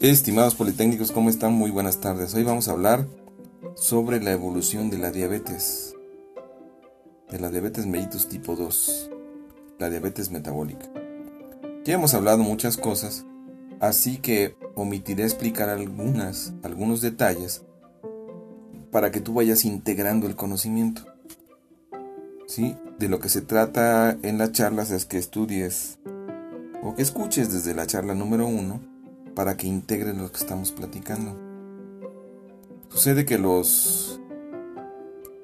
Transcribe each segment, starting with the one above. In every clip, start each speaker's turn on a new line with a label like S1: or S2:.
S1: Estimados politécnicos, ¿cómo están? Muy buenas tardes. Hoy vamos a hablar sobre la evolución de la diabetes, de la diabetes mellitus tipo 2, la diabetes metabólica. Ya hemos hablado muchas cosas, así que omitiré explicar algunas, algunos detalles para que tú vayas integrando el conocimiento. ¿Sí? De lo que se trata en las charlas es que estudies o que escuches desde la charla número uno para que integres lo que estamos platicando. Sucede que los,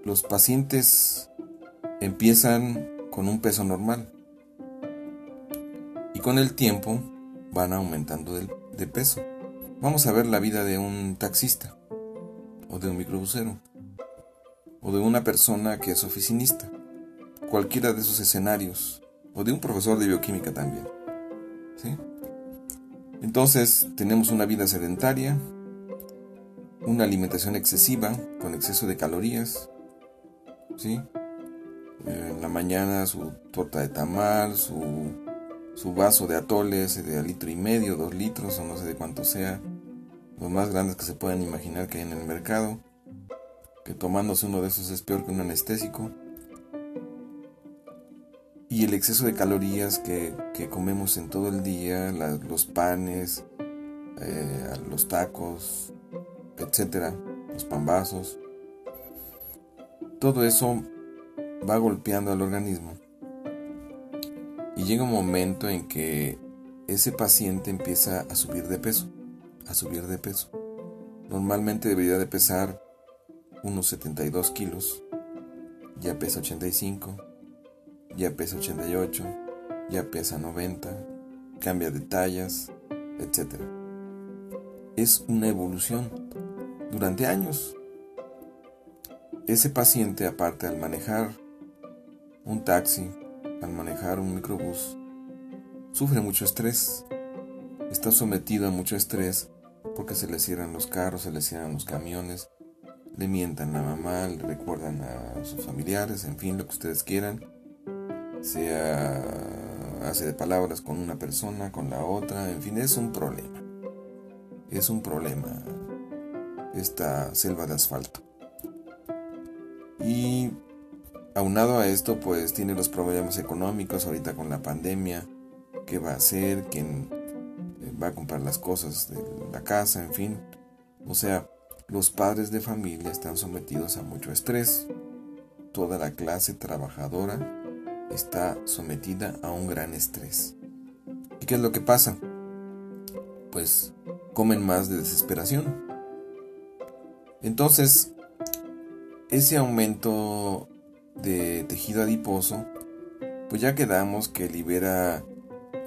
S1: los pacientes empiezan con un peso normal y con el tiempo van aumentando de, de peso. Vamos a ver la vida de un taxista o de un microbusero o de una persona que es oficinista. Cualquiera de esos escenarios o de un profesor de bioquímica también. ¿Sí? Entonces tenemos una vida sedentaria, una alimentación excesiva, con exceso de calorías, ¿sí? En la mañana su torta de tamal, su, su vaso de atoles de litro y medio, dos litros o no sé de cuánto sea, los más grandes que se puedan imaginar que hay en el mercado, que tomándose uno de esos es peor que un anestésico y el exceso de calorías que, comemos en todo el día, los panes, eh, los tacos, etcétera, los pambazos, todo eso va golpeando al organismo. Y llega un momento en que ese paciente empieza a subir de peso, a subir de peso. Normalmente debería de pesar unos 72 kilos, ya pesa 85 ya pesa 88, ya pesa 90, cambia de tallas, etc. Es una evolución durante años. Ese paciente, aparte al manejar un taxi, al manejar un microbús, sufre mucho estrés. Está sometido a mucho estrés porque se le cierran los carros, se le cierran los camiones, le mientan a mamá, le recuerdan a sus familiares, en fin, lo que ustedes quieran sea hace de palabras con una persona, con la otra, en fin, es un problema. Es un problema esta selva de asfalto. Y aunado a esto, pues tiene los problemas económicos ahorita con la pandemia, qué va a hacer, quién eh, va a comprar las cosas de la casa, en fin. O sea, los padres de familia están sometidos a mucho estrés. Toda la clase trabajadora está sometida a un gran estrés. ¿Y qué es lo que pasa? Pues comen más de desesperación. Entonces, ese aumento de tejido adiposo, pues ya quedamos que libera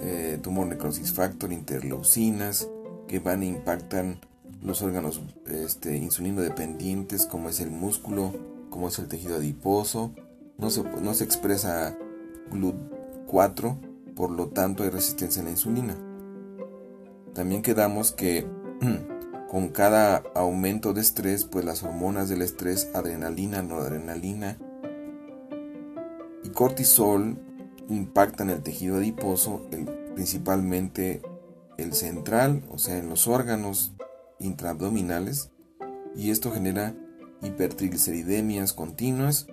S1: eh, tumor necrosis factor, interleucinas, que van e impactan los órganos este, insulino dependientes, como es el músculo, como es el tejido adiposo. No se, no se expresa GLUT4, por lo tanto hay resistencia a la insulina. También quedamos que con cada aumento de estrés, pues las hormonas del estrés, adrenalina, noradrenalina y cortisol impactan el tejido adiposo, principalmente el central, o sea, en los órganos intraabdominales, y esto genera hipertrigliceridemias continuas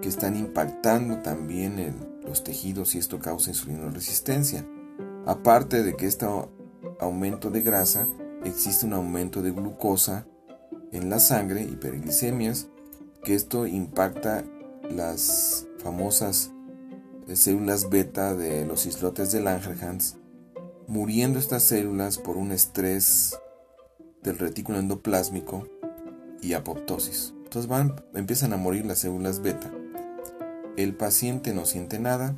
S1: que están impactando también el los tejidos y esto causa resistencia. Aparte de que este aumento de grasa, existe un aumento de glucosa en la sangre, hiperglicemias, que esto impacta las famosas eh, células beta de los islotes de Langerhans, muriendo estas células por un estrés del retículo endoplásmico y apoptosis. Entonces van, empiezan a morir las células beta el paciente no siente nada,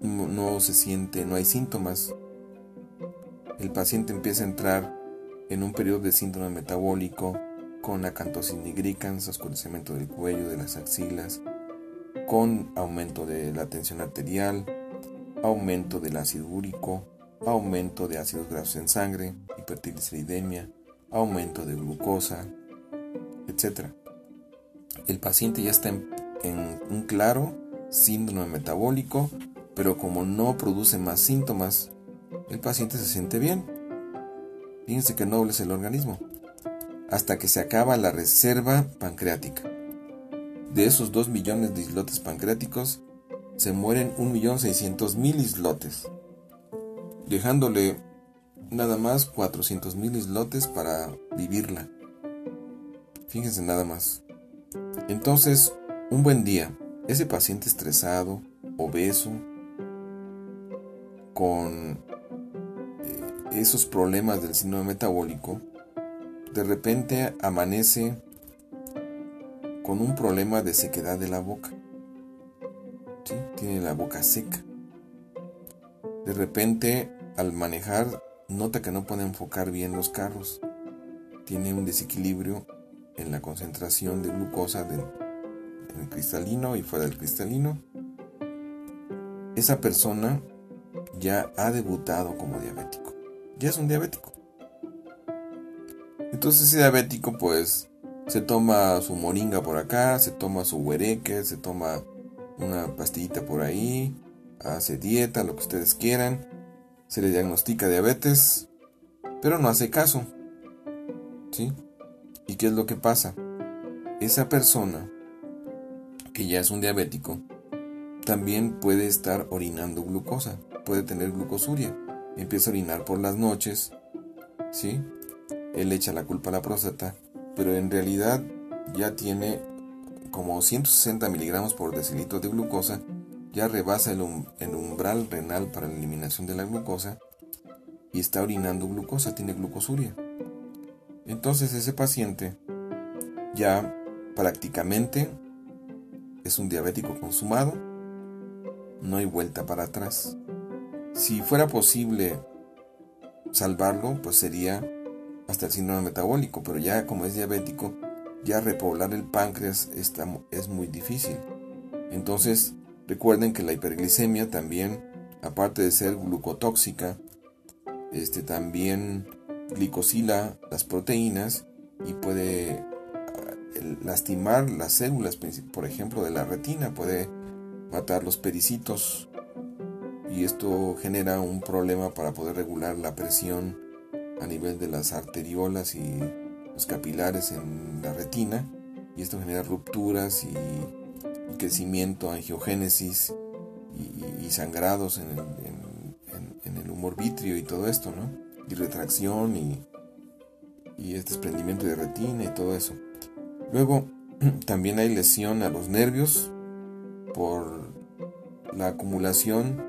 S1: no, se siente, no hay síntomas. El paciente empieza a entrar en un periodo de síndrome metabólico con acantosina nigricans, oscurecimiento del cuello, de las axilas, con aumento de la tensión arterial, aumento del ácido úrico, aumento de ácidos grasos en sangre, hipertrigliceridemia, aumento de glucosa, etc. El paciente ya está en en un claro síndrome metabólico, pero como no produce más síntomas, el paciente se siente bien. Fíjense que noble es el organismo. Hasta que se acaba la reserva pancreática. De esos 2 millones de islotes pancreáticos, se mueren 1.600.000 islotes, dejándole nada más 400.000 islotes para vivirla. Fíjense nada más. Entonces, un buen día, ese paciente estresado, obeso, con eh, esos problemas del síndrome metabólico, de repente amanece con un problema de sequedad de la boca. Tiene la boca seca. De repente, al manejar, nota que no puede enfocar bien los carros. Tiene un desequilibrio en la concentración de glucosa en el cristalino y fuera del cristalino. Esa persona ya ha debutado como diabético. Ya es un diabético. Entonces ese diabético pues se toma su moringa por acá, se toma su huereque, se toma una pastillita por ahí, hace dieta, lo que ustedes quieran, se le diagnostica diabetes, pero no hace caso. ¿Sí? ¿Y qué es lo que pasa? Esa persona que ya es un diabético también puede estar orinando glucosa puede tener glucosuria. Empieza a orinar por las noches, ¿sí? Él echa la culpa a la próstata, pero en realidad ya tiene como 160 miligramos por decilitro de glucosa, ya rebasa el, el umbral renal para la eliminación de la glucosa y está orinando glucosa, tiene glucosuria. Entonces ese paciente ya prácticamente es un diabético consumado, no hay vuelta para atrás. Si fuera posible salvarlo, pues sería hasta el síndrome metabólico, pero ya como es diabético, ya repoblar el páncreas está, es muy difícil. Entonces, recuerden que la hiperglicemia también, aparte de ser glucotóxica, este también glicosila las proteínas y puede lastimar las células, por ejemplo, de la retina, puede matar los pericitos y esto genera un problema para poder regular la presión a nivel de las arteriolas y los capilares en la retina y esto genera rupturas y, crecimiento, angiogénesis y, sangrados en el, humor vitrio y todo esto, ¿no? Y retracción y, y este desprendimiento de retina y todo eso. Luego también hay lesión a los nervios por la acumulación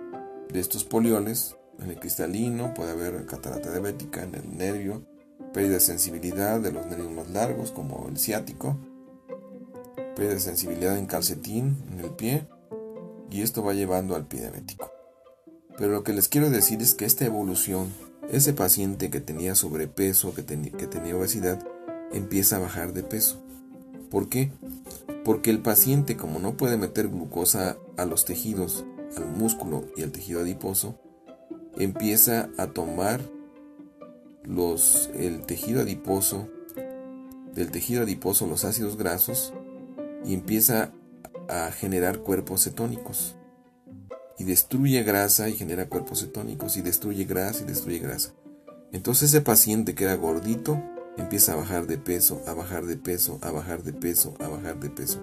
S1: de estos polioles, en el cristalino puede haber catarata diabética en el nervio, pérdida de sensibilidad de los nervios más largos como el ciático, pérdida de sensibilidad en calcetín en el pie y esto va llevando al pie diabético. Pero lo que les quiero decir es que esta evolución, ese paciente que tenía sobrepeso, que, que tenía obesidad, empieza a bajar de peso. ¿Por qué? Porque el paciente como no puede meter glucosa a los tejidos al músculo y al tejido adiposo, empieza a tomar los, el tejido adiposo, del tejido adiposo los ácidos grasos y empieza a generar cuerpos cetónicos. Y destruye grasa y genera cuerpos cetónicos y destruye grasa y destruye grasa. Entonces ese paciente que era gordito empieza a bajar de peso, a bajar de peso, a bajar de peso, a bajar de peso,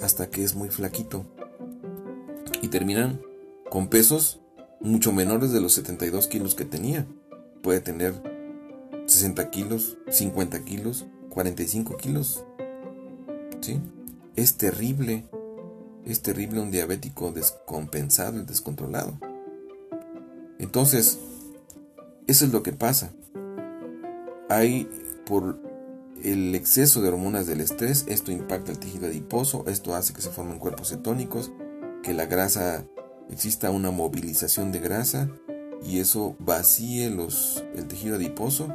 S1: hasta que es muy flaquito y terminan con pesos mucho menores de los 72 kilos que tenía. Puede tener 60 kilos, 50 kilos, 45 kilos. ¿Sí? Es terrible. Es terrible un diabético descompensado y descontrolado. Entonces, eso es lo que pasa. Hay por el exceso de hormonas del estrés, esto impacta el tejido adiposo, esto hace que se formen cuerpos cetónicos, que la grasa exista una movilización de grasa y eso vacíe los, el tejido adiposo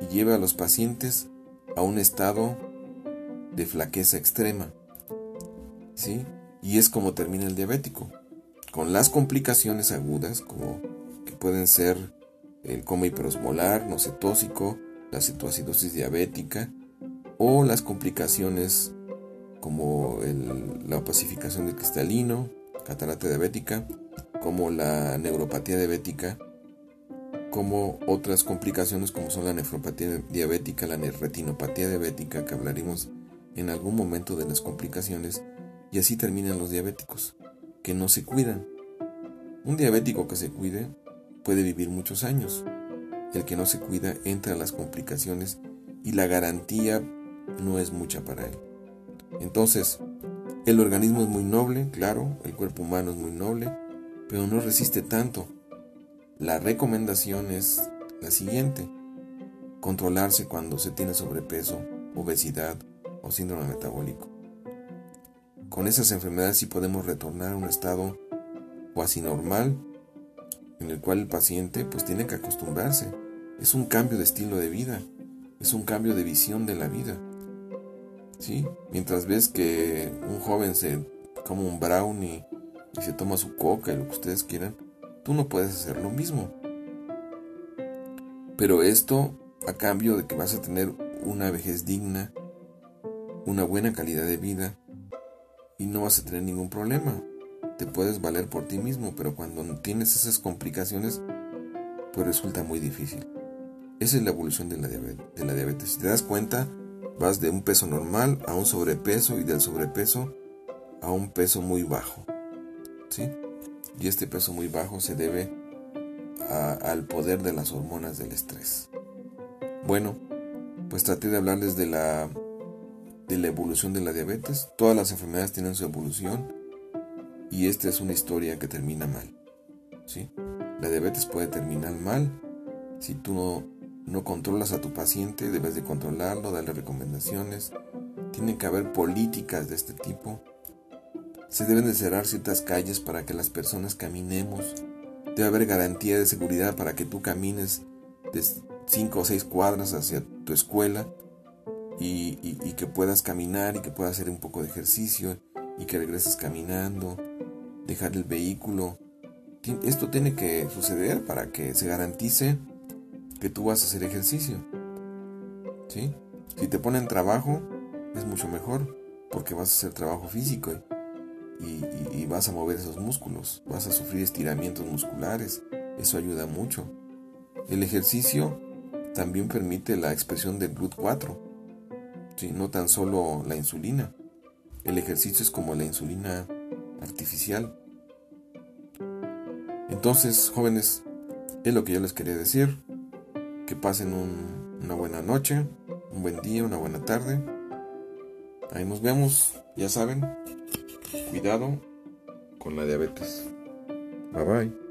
S1: y lleve a los pacientes a un estado de flaqueza extrema. ¿Sí? Y es como termina el diabético, con las complicaciones agudas como que pueden ser el coma hiperosmolar, no cetósico, la cetoacidosis diabética o las complicaciones como la opacificación del cristalino, catarata diabética, como la neuropatía diabética como otras complicaciones como son la nefropatía diabética, la retinopatía diabética, que hablaremos en algún momento de las complicaciones, y así terminan los diabéticos, que no se cuidan. Un diabético que se cuide puede vivir muchos años. El que no se cuida entra a las complicaciones y la garantía no es mucha para él. Entonces, el organismo es muy noble, claro, el cuerpo humano es muy noble, pero no resiste tanto la recomendación es la siguiente. Controlarse cuando se tiene sobrepeso, obesidad o síndrome metabólico. Con esas enfermedades sí podemos retornar a un estado cuasi normal en el cual el paciente pues tiene que acostumbrarse. Es un cambio de estilo de vida, es un cambio de visión de la vida. ¿Sí? Mientras ves que un joven se come un brownie y se toma su coca y lo que ustedes quieran, tú no puedes hacer lo mismo. Pero esto a cambio de que vas a tener una vejez digna, una buena calidad de vida y no vas a tener ningún problema. Te puedes valer por ti mismo, pero cuando tienes esas complicaciones, pues resulta muy difícil. Esa es la evolución de la, diabetes. Si te das cuenta, vas de un peso normal a un sobrepeso y del sobrepeso a un peso muy bajo. ¿Sí? y este peso muy bajo se debe al poder de las hormonas del estrés. Bueno, pues traté de hablarles de la, de la evolución de la diabetes. Todas las enfermedades tienen su evolución y esta es una historia que termina mal. ¿sí? La diabetes puede terminar mal si tú no, no controlas a tu paciente, debes de controlarlo, darle recomendaciones. Tienen que haber políticas de este tipo se deben de cerrar ciertas calles para que las personas caminemos. Debe haber garantía de seguridad para que tú camines de 5 o 6 cuadras hacia tu escuela y, que puedas caminar y que puedas hacer un poco de ejercicio y que regreses caminando, dejar el vehículo. Esto tiene que suceder para que se garantice que tú vas a hacer ejercicio. ¿Sí? Si te ponen trabajo, es mucho mejor porque vas a hacer trabajo físico y, vas a mover esos músculos, vas a sufrir estiramientos musculares, eso ayuda mucho. El ejercicio también permite la expresión del GLUT4, no tan solo la insulina. El ejercicio es como la insulina artificial. Entonces, jóvenes, es lo que yo les quería decir. Que pasen una buena noche, un buen día, una buena tarde. Ahí nos vemos, ya saben, Cuidado con la diabetes. Bye bye.